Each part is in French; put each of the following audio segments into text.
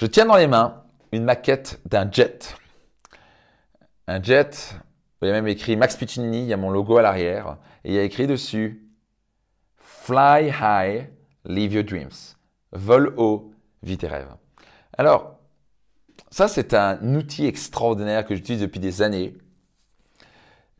Je tiens dans les mains une maquette d'un jet. Un jet, il y a même écrit Max Piccinini, il y a mon logo à l'arrière, et il y a écrit dessus Fly high, live your dreams. Vol haut, vis tes rêves. Alors, ça c'est un outil extraordinaire que j'utilise depuis des années,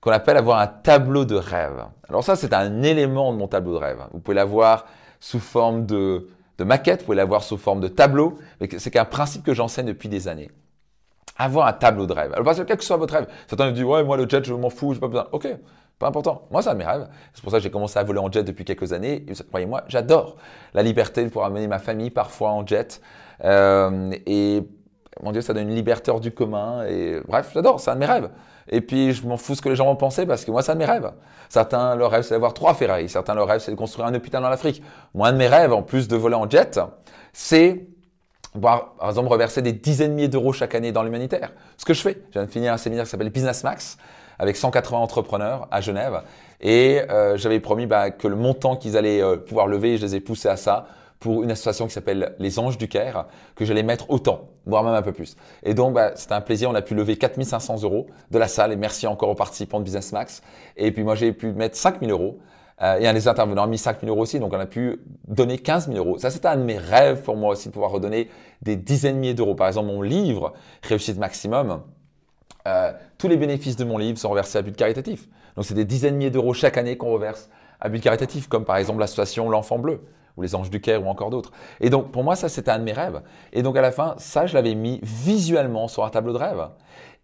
qu'on appelle avoir un tableau de rêve. Alors ça c'est un élément de mon tableau de rêve. Vous pouvez l'avoir sous forme de de maquette, vous pouvez l'avoir sous forme de tableau. C'est un principe que j'enseigne depuis des années. Avoir un tableau de rêve. Alors, parce que quel que soit votre rêve, certains me disent Ouais, moi, le jet, je m'en fous, j'ai pas besoin. Ok, pas important. Moi, c'est mes rêves. C'est pour ça que j'ai commencé à voler en jet depuis quelques années. Croyez-moi, j'adore la liberté de pouvoir amener ma famille parfois en jet. Euh, et mon Dieu, ça donne une liberté hors du commun. Et bref, j'adore, c'est un de mes rêves. Et puis, je m'en fous ce que les gens vont penser parce que moi, c'est un de mes rêves. Certains, leur rêve, c'est d'avoir trois Ferrari. Certains, leur rêve, c'est de construire un hôpital dans l'Afrique. Moi, un de mes rêves, en plus de voler en jet, c'est par exemple, reverser des dizaines de milliers d'euros chaque année dans l'humanitaire. Ce que je fais. Je viens de finir un séminaire qui s'appelle Business Max avec 180 entrepreneurs à Genève. Et euh, j'avais promis bah, que le montant qu'ils allaient euh, pouvoir lever, je les ai poussés à ça pour une association qui s'appelle Les Anges du Caire, que j'allais mettre autant, voire même un peu plus. Et donc, bah, c'était un plaisir. On a pu lever 4500 euros de la salle. Et merci encore aux participants de Business Max. Et puis, moi, j'ai pu mettre 5000 euros. Euh, et un des intervenants a mis 5000 euros aussi. Donc, on a pu donner 15 000 euros. Ça, c'était un de mes rêves pour moi aussi, de pouvoir redonner des dizaines de milliers d'euros. Par exemple, mon livre, Réussite Maximum, euh, tous les bénéfices de mon livre sont reversés à but caritatif. Donc, c'est des dizaines de milliers d'euros chaque année qu'on reverse à but caritatif, comme par exemple l'association L'Enfant Bleu ou les Anges du Caire ou encore d'autres. Et donc pour moi, ça c'était un de mes rêves. Et donc à la fin, ça je l'avais mis visuellement sur un tableau de rêve.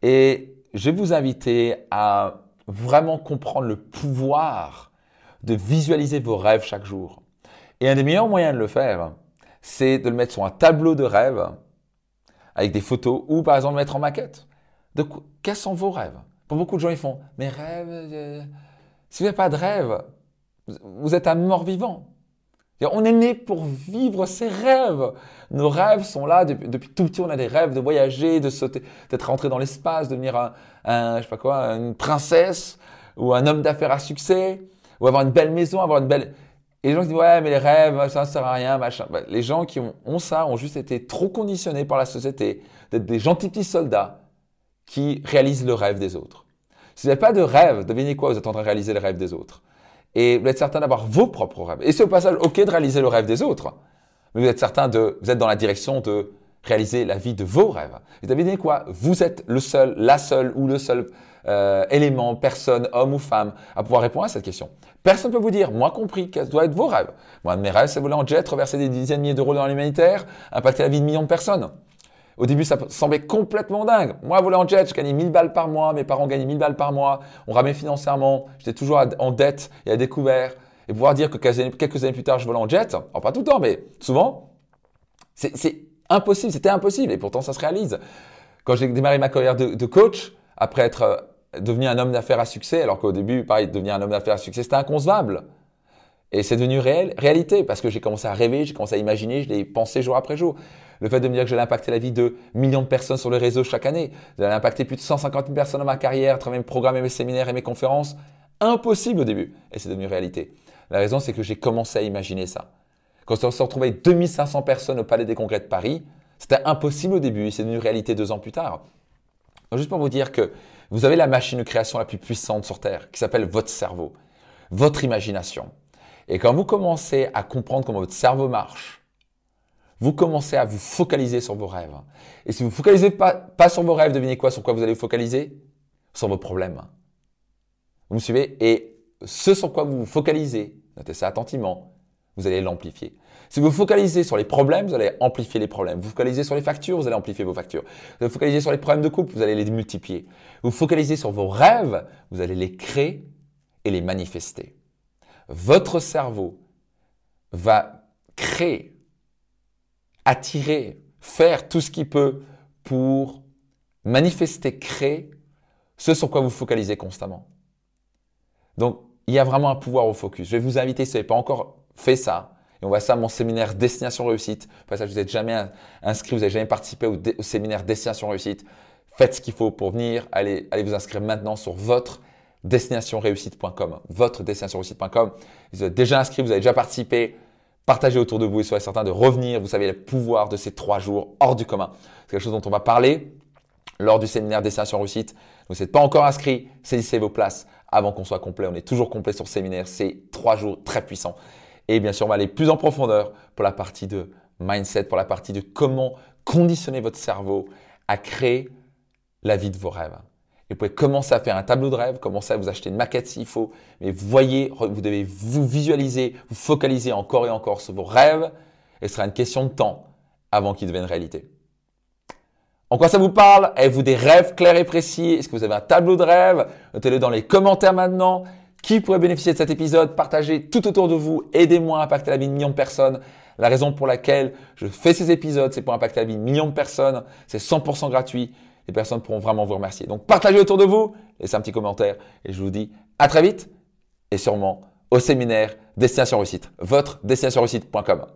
Et je vais vous inviter à vraiment comprendre le pouvoir de visualiser vos rêves chaque jour. Et un des meilleurs moyens de le faire, c'est de le mettre sur un tableau de rêve avec des photos ou par exemple le mettre en maquette. De quels sont vos rêves? Pour beaucoup de gens, ils font mes rêves. Euh, si vous n'avez pas de rêve, vous êtes un mort vivant. On est né pour vivre ses rêves. Nos rêves sont là depuis, tout petit. On a des rêves de voyager, de sauter, d'être rentré dans l'espace, de devenir un, je sais pas quoi, une princesse ou un homme d'affaires à succès ou avoir une belle maison, avoir une belle. Et les gens qui disent ouais mais les rêves ça ne sert à rien machin. Bah, les gens qui ont, ont ça ont juste été trop conditionnés par la société d'être des gentils petits soldats qui réalisent le rêve des autres. Si vous n'avez pas de rêve, devinez quoi Vous êtes en train de réaliser le rêve des autres et vous êtes certain d'avoir vos propres rêves. Et c'est au passage OK de réaliser le rêve des autres, mais vous êtes certain de, vous êtes dans la direction de réaliser la vie de vos rêves. Et devinez quoi? Vous êtes le seul, la seule ou le seul euh, élément, personne, homme ou femme, à pouvoir répondre à cette question. Personne ne peut vous dire, moi compris, quels doivent être vos rêves. Moi, de mes rêves, c'est voler en jet, reverser des dizaines de milliers d'euros dans l'humanitaire, impacter la vie de millions de personnes. Au début, ça semblait complètement dingue. Moi, voler en jet, je gagnais 1000 balles par mois, mes parents gagnaient 1000 balles par mois, on ramait financièrement, j'étais toujours en dette et à découvert. Et pouvoir dire que quelques années plus tard, je volais en jet, alors pas tout le temps, mais souvent, c'est impossible, c'était impossible. Et pourtant, ça se réalise. Quand j'ai démarré ma carrière de, de coach, après être euh, devenu un homme d'affaires à succès, alors qu'au début, pareil, devenir un homme d'affaires à succès, c'était inconcevable. Et c'est devenu réel, réalité, parce que j'ai commencé à rêver, j'ai commencé à imaginer, je l'ai pensé jour après jour. Le fait de me dire que j'allais impacter la vie de millions de personnes sur les réseaux chaque année, j'allais impacter plus de 150 000 personnes dans ma carrière, travers mes programmes et mes séminaires et mes conférences, impossible au début. Et c'est devenu réalité. La raison, c'est que j'ai commencé à imaginer ça. Quand on se retrouvait 2500 personnes au Palais des Congrès de Paris, c'était impossible au début et c'est devenu réalité deux ans plus tard. juste pour vous dire que vous avez la machine de création la plus puissante sur Terre qui s'appelle votre cerveau, votre imagination. Et quand vous commencez à comprendre comment votre cerveau marche, vous commencez à vous focaliser sur vos rêves. Et si vous ne focalisez pas, pas sur vos rêves, devinez quoi Sur quoi vous allez vous focaliser? Sur vos problèmes. Vous me suivez? Et ce sur quoi vous vous focalisez, notez ça attentivement, vous allez l'amplifier. Si vous focalisez sur les problèmes, vous allez amplifier les problèmes. Vous focalisez sur les factures, vous allez amplifier vos factures. Vous focalisez sur les problèmes de couple, vous allez les multiplier. Vous focalisez sur vos rêves, vous allez les créer et les manifester. Votre cerveau va créer attirer, faire tout ce qu'il peut pour manifester, créer ce sur quoi vous focalisez constamment. Donc, il y a vraiment un pouvoir au focus. Je vais vous inviter, si vous n'avez pas encore fait ça, et on voit ça à mon séminaire Destination Réussite. Pour ça, vous n'êtes jamais inscrit, vous n'avez jamais participé au, séminaire Destination Réussite. Faites ce qu'il faut pour venir. Allez, allez vous inscrire maintenant sur votre destinationreussite.com. Votre destinationreussite.com. Vous êtes déjà inscrit, vous avez déjà participé Partagez autour de vous et soyez certain de revenir. Vous savez le pouvoir de ces trois jours hors du commun. C'est quelque chose dont on va parler lors du séminaire Destination Réussite. Vous n'êtes pas encore inscrit, saisissez vos places avant qu'on soit complet. On est toujours complet sur le séminaire. C'est trois jours très puissants. Et bien sûr, on va aller plus en profondeur pour la partie de mindset, pour la partie de comment conditionner votre cerveau à créer la vie de vos rêves. Vous pouvez commencer à faire un tableau de rêve, commencer à vous acheter une maquette s'il faut, mais voyez, vous devez vous visualiser, vous focaliser encore et encore sur vos rêves, et ce sera une question de temps avant qu'ils deviennent réalité. En quoi ça vous parle? Avez-vous des rêves clairs et précis? Est-ce que vous avez un tableau de rêve? Notez-le dans les commentaires maintenant. Qui pourrait bénéficier de cet épisode? Partagez tout autour de vous. Aidez-moi à impacter la vie de millions de personnes. La raison pour laquelle je fais ces épisodes, c'est pour impacter la vie de millions de personnes. C'est 100% gratuit. Les personnes pourront vraiment vous remercier. Donc partagez autour de vous, laissez un petit commentaire et je vous dis à très vite et sûrement au séminaire Destination Réussite, votre destinationreussite.com.